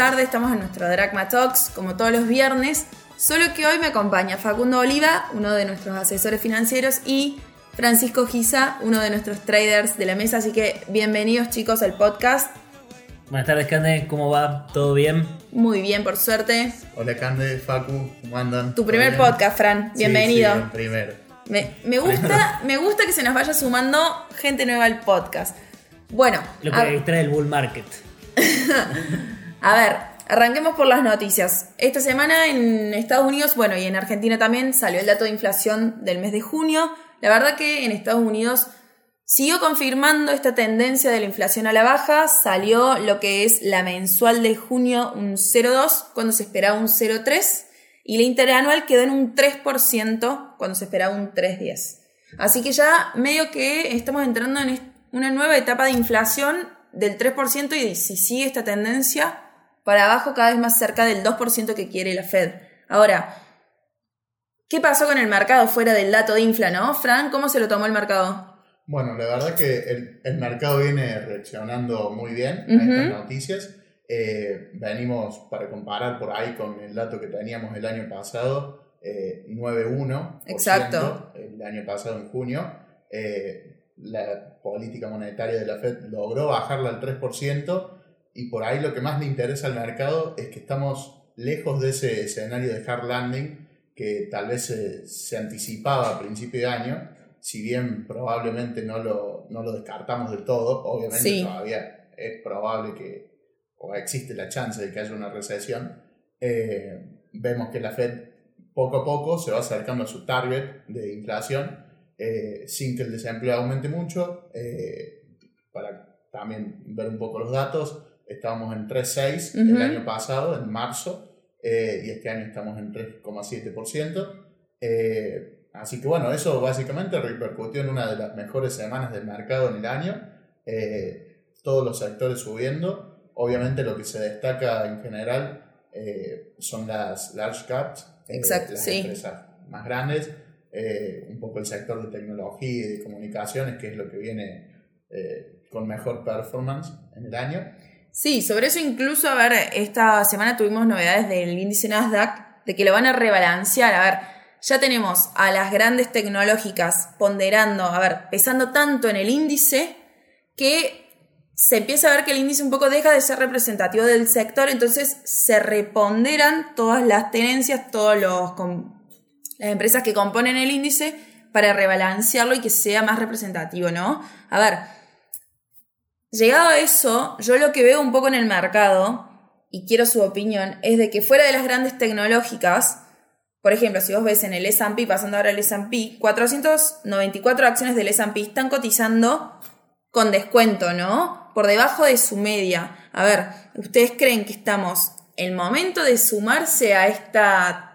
buenas tardes. Estamos en nuestro Dragma Talks, como todos los viernes. Solo que hoy me acompaña Facundo Oliva, uno de nuestros asesores financieros, y Francisco Giza, uno de nuestros traders de la mesa. Así que bienvenidos, chicos, al podcast. Buenas tardes, Cande. ¿Cómo va? ¿Todo bien? Muy bien, por suerte. Hola, Cande, Facu. ¿Cómo andan? Tu primer podcast, Fran. Bienvenido. Sí, primero. Me, me gusta, me gusta que se nos vaya sumando gente nueva al podcast. Bueno. Lo que trae el bull market. A ver, arranquemos por las noticias. Esta semana en Estados Unidos, bueno, y en Argentina también salió el dato de inflación del mes de junio. La verdad que en Estados Unidos siguió confirmando esta tendencia de la inflación a la baja. Salió lo que es la mensual de junio un 0,2 cuando se esperaba un 0,3 y la interanual quedó en un 3% cuando se esperaba un 3,10. Así que ya medio que estamos entrando en una nueva etapa de inflación del 3% y si sigue esta tendencia, para abajo cada vez más cerca del 2% que quiere la Fed. Ahora, ¿qué pasó con el mercado fuera del dato de infla, no? Fran, ¿cómo se lo tomó el mercado? Bueno, la verdad que el, mercado viene reaccionando muy bien a estas noticias. Eh, venimos, para comparar por ahí con el dato que teníamos el año pasado, eh, 9,1%. Exacto. El año pasado en junio. Eh, la política monetaria de la Fed logró bajarla al 3% y por ahí lo que más le interesa al mercado es que estamos lejos de ese escenario de hard landing que tal vez se, anticipaba a principio de año, si bien probablemente no lo, no lo descartamos del todo, obviamente todavía es probable que, o existe la chance de que haya una recesión, eh, vemos que la Fed poco a poco se va acercando a su target de inflación eh, sin que el desempleo aumente mucho. Eh, para también ver un poco los datos, estábamos en 3,6 el año pasado, en marzo, eh, y este año estamos en 3,7%. así que bueno, eso básicamente repercutió en una de las mejores semanas del mercado en el año. todos los sectores subiendo. Obviamente lo que se destaca en general son las large caps, Exacto, las sí. empresas más grandes eh, un poco el sector de tecnología y de comunicaciones, que es lo que viene eh, con mejor performance en el año. Sí, sobre eso incluso, a ver, esta semana tuvimos novedades del índice Nasdaq, de que lo van a rebalancear, a ver, ya tenemos a las grandes tecnológicas ponderando, a ver, pesando tanto en el índice que se empieza a ver que el índice un poco deja de ser representativo del sector, entonces se reponderan todas las tenencias, todos los las empresas que componen el índice para rebalancearlo y que sea más representativo, ¿no? A ver, llegado a eso, yo lo que veo un poco en el mercado, y quiero su opinión, es de que fuera de las grandes tecnológicas, por ejemplo, si vos ves en el S&P, pasando ahora al S&P, 494 acciones del S&P están cotizando con descuento, ¿no? Por debajo de su media. A ver, ¿ustedes creen que estamos el momento de sumarse a esta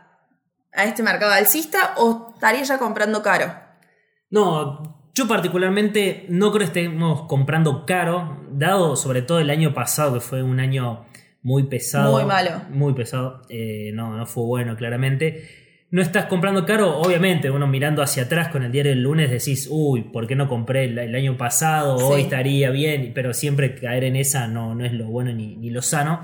a este mercado alcista o estaría ya comprando caro? No, yo particularmente no creo que estemos comprando caro, dado sobre todo el año pasado, que fue un año muy pesado. Muy malo. Muy pesado. Eh, no, no fue bueno, claramente. No estás comprando caro, obviamente, uno mirando hacia atrás con el diario del lunes decís, uy, ¿por qué no compré el, año pasado? Hoy estaría bien, pero siempre caer en esa no, no es lo bueno ni, ni lo sano.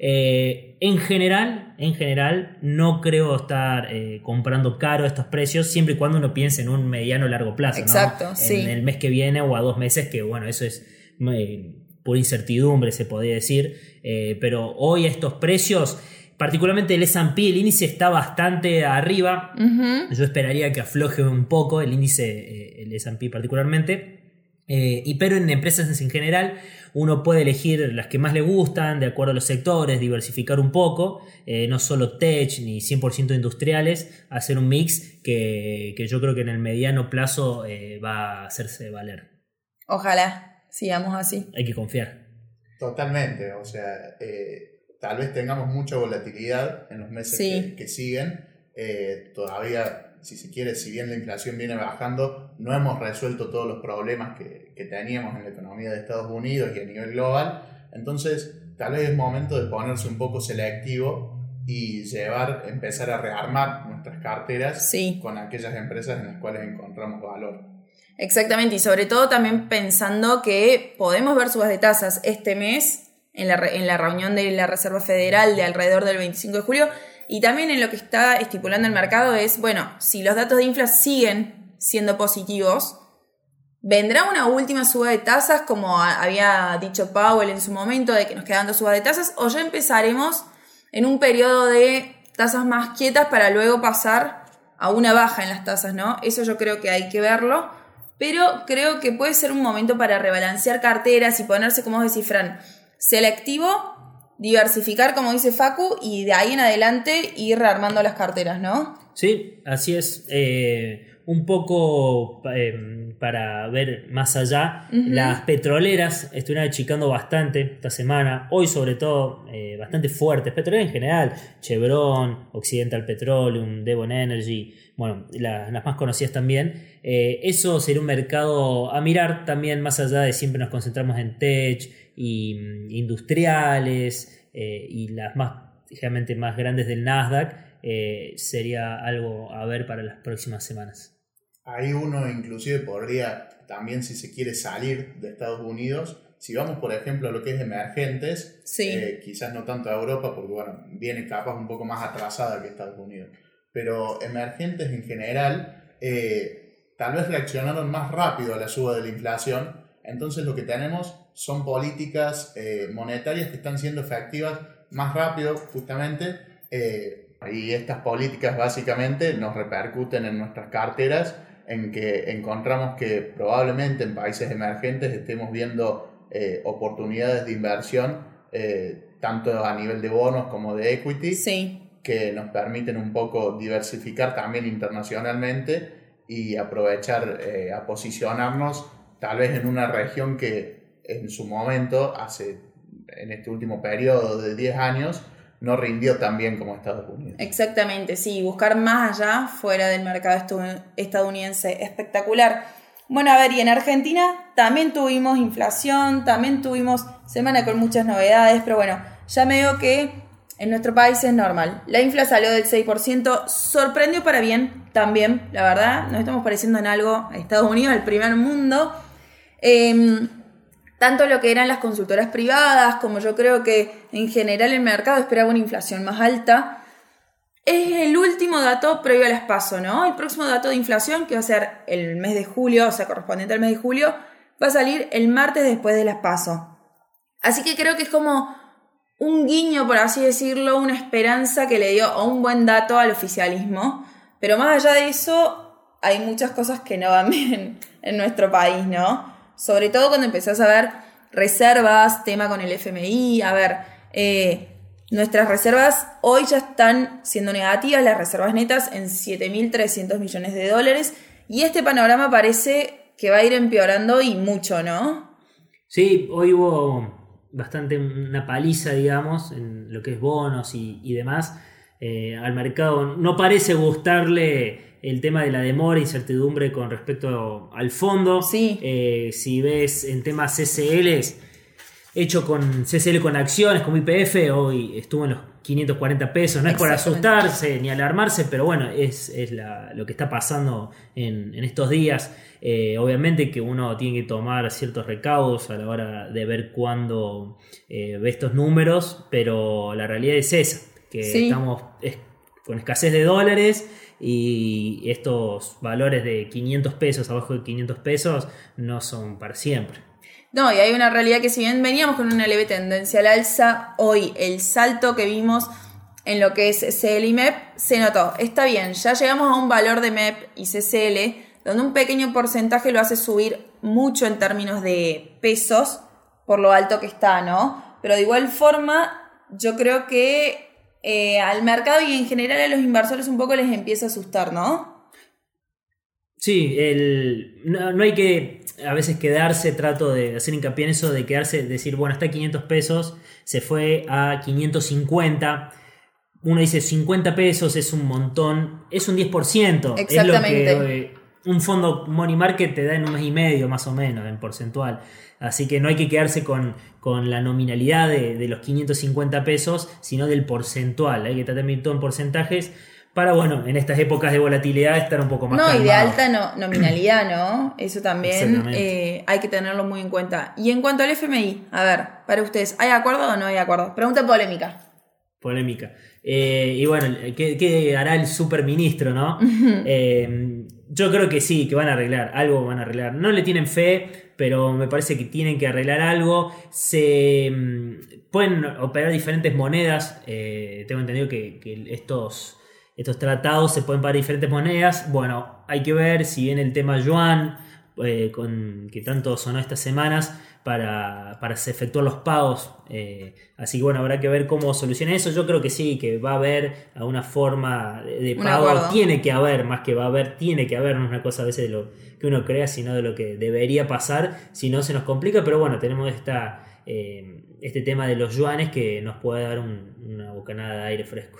Eh, en general, en general, no creo estar eh, comprando caro estos precios siempre y cuando uno piense en un mediano o largo plazo. Exacto, En el mes que viene o a dos meses, que bueno, eso es eh, por incertidumbre, se podría decir. pero hoy estos precios, particularmente el S&P, el índice está bastante arriba. Yo esperaría que afloje un poco el índice, el S&P particularmente. Y pero en empresas en general uno puede elegir las que más le gustan de acuerdo a los sectores, diversificar un poco, eh, no solo tech ni 100% industriales, hacer un mix que, yo creo que en el mediano plazo eh, va a hacerse valer. Ojalá sigamos así. Hay que confiar. Totalmente, o sea, eh, tal vez tengamos mucha volatilidad en los meses que, siguen. Todavía si se quiere, si bien la inflación viene bajando, no hemos resuelto todos los problemas que, que, teníamos en la economía de Estados Unidos y a nivel global. Entonces, tal vez es momento de ponerse un poco selectivo y llevar, empezar a rearmar nuestras carteras con aquellas empresas en las cuales encontramos valor. Exactamente, y sobre todo también pensando que podemos ver subas de tasas este mes en la, en la reunión de la Reserva Federal de alrededor del 25 de julio. Y también en lo que está estipulando el mercado es, bueno, si los datos de inflación siguen siendo positivos, vendrá una última suba de tasas, como había dicho Powell en su momento, de que nos quedan dos subas de tasas, o ya empezaremos en un periodo de tasas más quietas para luego pasar a una baja en las tasas, ¿no? Eso yo creo que hay que verlo, pero creo que puede ser un momento para rebalancear carteras y ponerse, como decís, Fran, selectivo diversificar, como dice Facu, y de ahí en adelante ir rearmando las carteras, ¿no? Sí, así es. Eh, un poco eh, para ver más allá, las petroleras estuvieron achicando bastante esta semana, hoy sobre todo eh, bastante fuertes, petroleras en general, Chevron, Occidental Petroleum, Devon Energy, bueno, las más conocidas también. eso sería un mercado a mirar también más allá de siempre nos concentramos en tech, y mm, industriales eh, y las más, ligeramente más grandes del Nasdaq, eh, sería algo a ver para las próximas semanas. Ahí uno inclusive podría también si se quiere salir de Estados Unidos, si vamos por ejemplo a lo que es emergentes, eh, quizás no tanto a Europa porque bueno, viene capaz un poco más atrasada que Estados Unidos, pero emergentes en general tal vez reaccionaron más rápido a la suba de la inflación, entonces lo que tenemos son políticas eh, monetarias que están siendo efectivas más rápido justamente eh, y estas políticas básicamente nos repercuten en nuestras carteras en que encontramos que probablemente en países emergentes estemos viendo eh, oportunidades de inversión tanto a nivel de bonos como de equity que nos permiten un poco diversificar también internacionalmente y aprovechar a posicionarnos tal vez en una región que en su momento, hace, en este último periodo de 10 años, no rindió tan bien como Estados Unidos. Exactamente, sí, buscar más allá, fuera del mercado estadounidense, espectacular. Bueno, a ver, y en Argentina también tuvimos inflación, también tuvimos semana con muchas novedades, pero bueno, ya me veo que en nuestro país es normal. La infla salió del 6%, sorprendió para bien también, la verdad, nos estamos pareciendo en algo a Estados Unidos, el primer mundo. Eh, tanto lo que eran las consultoras privadas, como yo creo que en general el mercado esperaba una inflación más alta. Es el último dato previo al espacio, ¿no? El próximo dato de inflación, que va a ser el mes de julio, o sea, correspondiente al mes de julio, va a salir el martes después del espacio. Así que creo que es como un guiño, por así decirlo, una esperanza que le dio un buen dato al oficialismo. Pero más allá de eso, hay muchas cosas que no van bien en nuestro país, ¿no? Sobre todo cuando empezás a ver reservas, tema con el FMI, a ver, eh, nuestras reservas hoy ya están siendo negativas, las reservas netas en 7.300 millones de dólares y este panorama parece que va a ir empeorando y mucho, ¿no? Sí, hoy hubo bastante una paliza, digamos, en lo que es bonos y, demás. Eh, al mercado no parece gustarle el tema de la demora, incertidumbre con respecto al fondo. Sí. Eh, si ves en temas CCLs, hecho con CCL con acciones, como IPF, hoy estuvo en los 540 pesos. No es por asustarse ni alarmarse, pero bueno, es, lo que está pasando en, estos días. Eh, obviamente que uno tiene que tomar ciertos recaudos a la hora de ver cuándo eh, ve estos números, pero la realidad es esa, que estamos con escasez de dólares y estos valores de 500 pesos, abajo de 500 pesos, no son para siempre. No, y hay una realidad que si bien veníamos con una leve tendencia al alza, hoy el salto que vimos en lo que es CCL y MEP se notó. Está bien, ya llegamos a un valor de MEP y CCL donde un pequeño porcentaje lo hace subir mucho en términos de pesos por lo alto que está, ¿no? Pero de igual forma, yo creo que eh, al mercado y en general a los inversores un poco les empieza a asustar, ¿no? Sí, el, no, hay que a veces quedarse, trato de hacer hincapié en eso, de quedarse, decir, bueno, está a 500 pesos, se fue a 550. Uno dice 50 pesos es un montón, es un 10%. Exactamente. Es lo que eh, un fondo money market te da en un mes y medio más o menos en porcentual. Así que no hay que quedarse con, la nominalidad de, los 550 pesos, sino del porcentual. Hay que tratar todo en porcentajes para, bueno, en estas épocas de volatilidad estar un poco más No, y de alta no, nominalidad, ¿no? Eso también eh, hay que tenerlo muy en cuenta. Y en cuanto al FMI, a ver, para ustedes, ¿hay acuerdo o no hay acuerdo? Pregunta polémica. Polémica. Eh, y bueno, ¿qué, qué hará el superministro, no? Eh, yo creo que sí, que van a arreglar, algo van a arreglar. No le tienen fe, pero me parece que tienen que arreglar algo. Se mm, pueden operar diferentes monedas. eh, tengo entendido que, que estos, estos tratados se pueden pagar diferentes monedas. Bueno, hay que ver si viene el tema yuan, eh, con, que tanto sonó estas semanas, para, para se efectuar los pagos. eh, así que bueno, habrá que ver cómo soluciona eso. Yo creo que sí, que va a haber alguna forma de, pago. Tiene que haber, más que va a haber, tiene que haber. No es una cosa a veces de lo que uno crea, sino de lo que debería pasar. Si no, se nos complica. Pero bueno, tenemos esta, eh, este tema de los yuanes que nos puede dar un- una bocanada de aire fresco.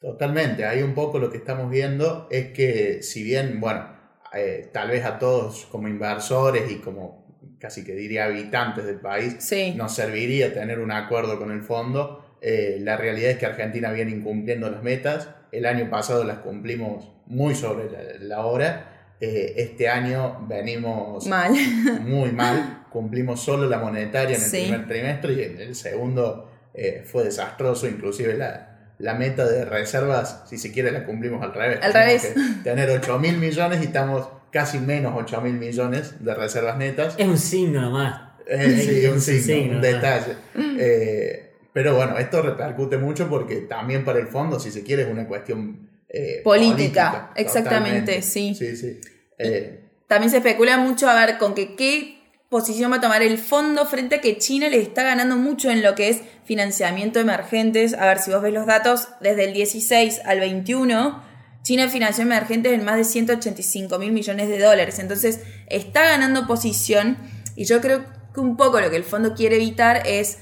Totalmente, ahí un poco lo que estamos viendo es que si bien, bueno, eh, tal vez a todos como inversores y como casi que diría habitantes del país, Sí. nos serviría tener un acuerdo con el fondo, eh, la realidad es que Argentina viene incumpliendo las metas, el año pasado las cumplimos muy sobre la, la hora, eh, este año venimos Mal. muy mal, cumplimos solo la monetaria en el Sí. primer trimestre y en el segundo eh, fue desastroso, inclusive la, la meta de reservas, si se quiere, la cumplimos al revés. Al Tenemos revés. que tener 8 mil millones y estamos casi menos 8 mil millones de reservas netas. Es un signo nomás. Eh, sí, un un signo, signo, un detalle. Eh, pero bueno, esto repercute mucho porque también para el fondo, si se quiere, es una cuestión eh, Política, exactamente, totalmente. sí. Sí, sí. Eh, También se especula mucho a ver con que qué posición va a tomar el fondo frente a que China le está ganando mucho en lo que es financiamiento emergentes. A ver, si vos ves los datos, desde el 16 al 21, China financió emergentes en más de 185 mil millones de dólares. Entonces, está ganando posición y yo creo que un poco lo que el fondo quiere evitar es,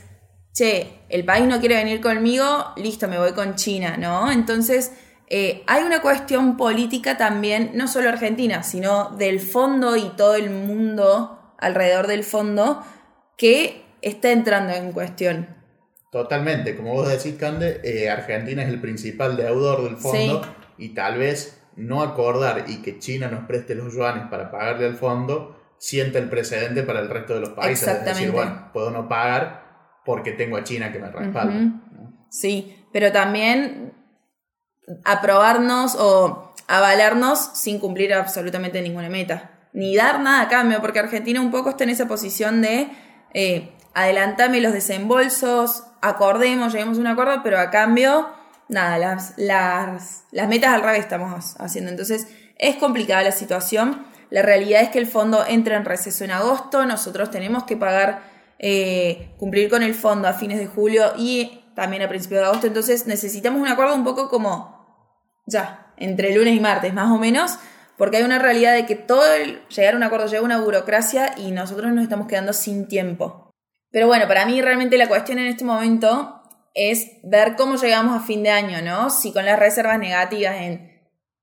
che, el país no quiere venir conmigo, listo, me voy con China, ¿no? Entonces, eh, hay una cuestión política también, no solo argentina, sino del fondo y todo el mundo alrededor del fondo que está entrando en cuestión. Totalmente, como vos decís, Cande, eh, Argentina es el principal deudor del fondo Sí. y tal vez no acordar y que China nos preste los yuanes para pagarle al fondo sienta el precedente para el resto de los países. Es decir, bueno, puedo no pagar porque tengo a China que me respalda. Sí, pero también aprobarnos o avalarnos sin cumplir absolutamente ninguna meta. Ni dar nada a cambio, porque Argentina un poco está en esa posición de eh, adelantame los desembolsos, acordemos, lleguemos a un acuerdo, pero a cambio, nada, las, las, las metas al revés estamos haciendo. Entonces, es complicada la situación. La realidad es que el fondo entra en receso en agosto, nosotros tenemos que pagar, eh, cumplir con el fondo a fines de julio y también a principios de agosto, entonces necesitamos un acuerdo un poco como ya, entre lunes y martes, más o menos, porque hay una realidad de que todo el llegar a un acuerdo lleva una burocracia y nosotros nos estamos quedando sin tiempo. Pero bueno, para mí realmente la cuestión en este momento es ver cómo llegamos a fin de año, ¿no? Si con las reservas negativas en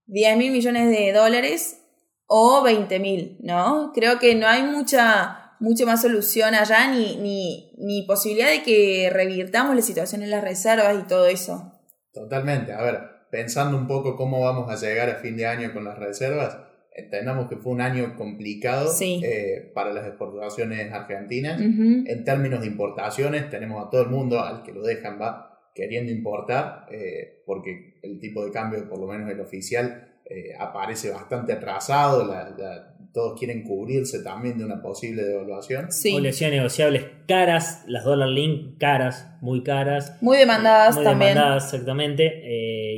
10 mil millones de dólares o 20 mil, ¿no? Creo que no hay mucha, mucha más solución allá ni, ni, ni posibilidad de que revirtamos la situación en las reservas y todo eso. Totalmente. A ver, pensando un poco cómo vamos a llegar a fin de año con las reservas, entendamos que fue un año complicado Sí. eh, para las exportaciones argentinas. Ujú. En términos de importaciones, tenemos a todo el mundo al que lo dejan va queriendo importar, eh, porque el tipo de cambio, por lo menos el oficial, eh, aparece bastante atrasado, la- la- todos quieren cubrirse también de una posible devaluación. Sí. Obligaciones negociables caras, las dólar link caras, muy caras. Muy demandadas muy también. demandadas, exactamente.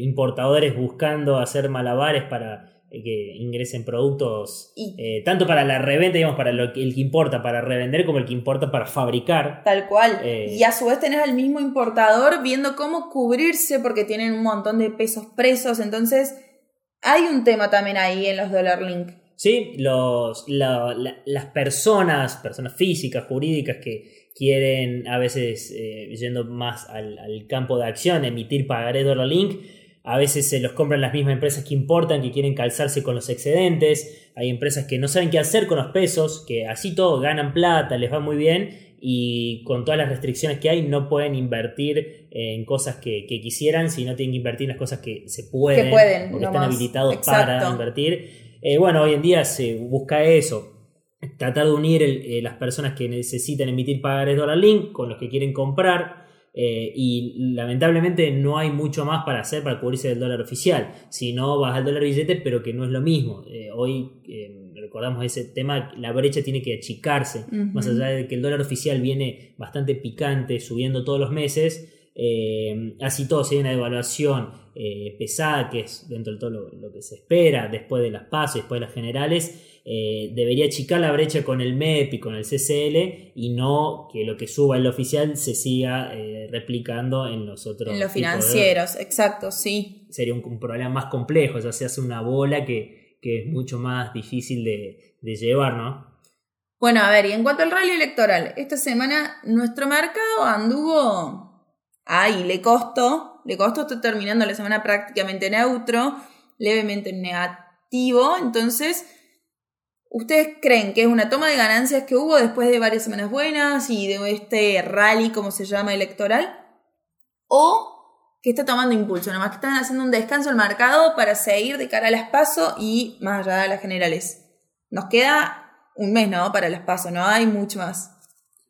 Importadores buscando hacer malabares para eh, que ingresen productos, Y- eh, tanto para la reventa, digamos, para lo que, el que importa para revender, como el que importa para fabricar. Tal cual. Eh. y a su vez tenés al mismo importador viendo cómo cubrirse porque tienen un montón de pesos presos. Entonces, hay un tema también ahí en los Dollar Link. Sí, los, la- la- las personas, personas físicas, jurídicas que quieren a veces, eh, yendo más al, al campo de acción, emitir pagaré dólar link, a veces se los compran las mismas empresas que importan, que quieren calzarse con los excedentes. Hay empresas que no saben qué hacer con los pesos, que así todo ganan plata, les va muy bien y con todas las restricciones que hay no pueden invertir en cosas que, quisieran, sino tienen que invertir en las cosas que se pueden, que pueden porque están habilitados para invertir. Eh, bueno, hoy en día se busca eso, tratar de unir eh, las personas que necesitan emitir pagares dólar link con los que quieren comprar. Eh, y lamentablemente no hay mucho más para hacer para cubrirse del dólar oficial. Si no, vas al dólar billete, pero que no es lo mismo. hoy recordamos ese tema, la brecha tiene que achicarse, más allá de que el dólar oficial viene bastante picante, subiendo todos los meses. Eh, así todo, si hay una devaluación eh, pesada, que es dentro de todo lo, que se espera después de las pasos, después de las generales, eh, debería achicar la brecha con el MEP y con el CCL y no que lo que suba el oficial se siga replicando en los otros. En los financieros, exacto, sí. Sería un, un, problema más complejo, ya se hace una bola que, que es mucho más difícil de, llevar, ¿no? Bueno, a ver, y en cuanto al rally electoral, esta semana nuestro mercado anduvo ahí, le costó, le costó, está terminando la semana prácticamente neutro, levemente negativo, entonces, ¿ustedes creen que es una toma de ganancias que hubo después de varias semanas buenas y de este rally, como se llama, electoral? ¿O que está tomando impulso, nomás que están haciendo un descanso al mercado para seguir de cara a las PASO y más allá de las generales. Nos queda un mes, ¿no? Para las PASO, no hay mucho más.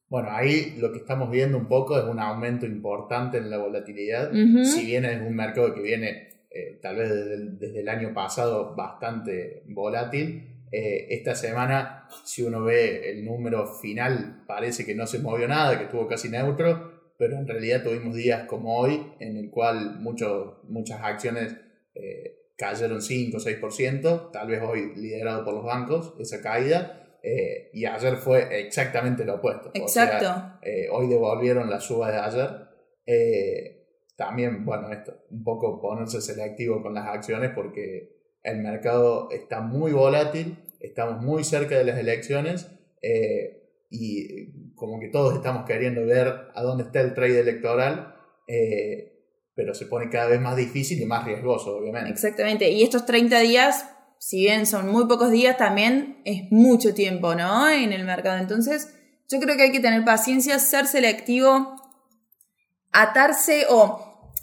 Bueno, ahí lo que estamos viendo un poco es un aumento importante en la volatilidad. Si bien es un mercado que viene eh, tal vez desde el, año pasado bastante volátil, eh, esta semana, si uno ve el número final, parece que no se movió nada, que estuvo casi neutro pero en realidad tuvimos días como hoy en el cual muchas acciones eh, cayeron 5 o 6%, tal vez hoy liderado por los bancos, esa caída, eh, y ayer fue exactamente lo opuesto. Exacto. Eh, hoy devolvieron la suba de ayer. también, bueno, esto, un poco ponerse selectivo con las acciones porque el mercado está muy volátil, estamos muy cerca de las elecciones y como que todos estamos queriendo ver a dónde está el trade electoral, eh, pero se pone cada vez más difícil y más riesgoso, obviamente. Exactamente, y estos 30 días, si bien son muy pocos días, también es mucho tiempo, ¿no? En el mercado. Entonces, yo creo que hay que tener paciencia, ser selectivo, atarse o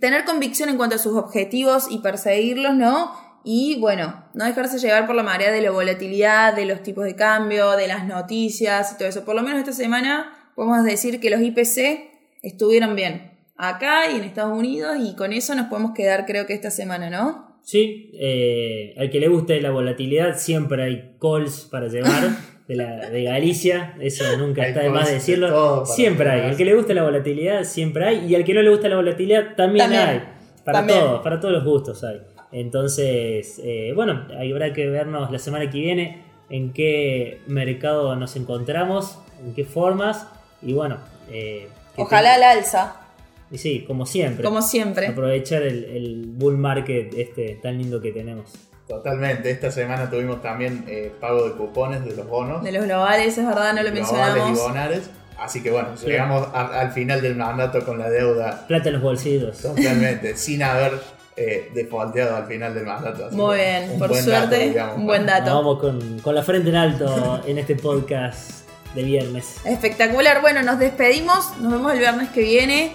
tener convicción en cuanto a sus objetivos y perseguirlos, ¿no? Y bueno, no dejarse llevar por la marea de la volatilidad, de los tipos de cambio, de las noticias y todo eso. Por lo menos esta semana podemos decir que los IPC estuvieron bien acá y en Estados Unidos y con eso nos podemos quedar creo que esta semana, ¿no? Sí, eh, al que le guste la volatilidad siempre hay calls para llevar de, la, de Galicia, eso nunca está de más decirlo. Siempre hay, al que le guste la volatilidad siempre hay y al que no le gusta la volatilidad también, hay. Para todos, para todos los gustos hay. Entonces, eh, bueno, habrá que vernos la semana que viene en qué mercado nos encontramos, en qué formas y bueno. Eh, Ojalá al alza. Y sí, como siempre. Como siempre. Aprovechar el, bull market este tan lindo que tenemos. Totalmente. Esta semana tuvimos también eh, pago de cupones de los bonos. De los globales, es verdad, no lo mencionamos. y bonares. Así que bueno, llegamos al final del mandato con la deuda. Plata en los bolsillos. Totalmente, sin haber eh, defaulteado al final del mandato. Muy bien, por suerte, un buen dato. vamos con, con la frente en alto en este podcast de viernes. Espectacular, bueno, nos despedimos, nos vemos el viernes que viene.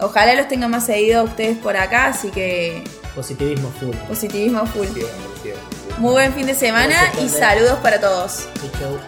Ojalá los tengan más seguido ustedes por acá, así que... Positivismo full. Positivismo full. Muy buen fin de semana y saludos para todos. Chau,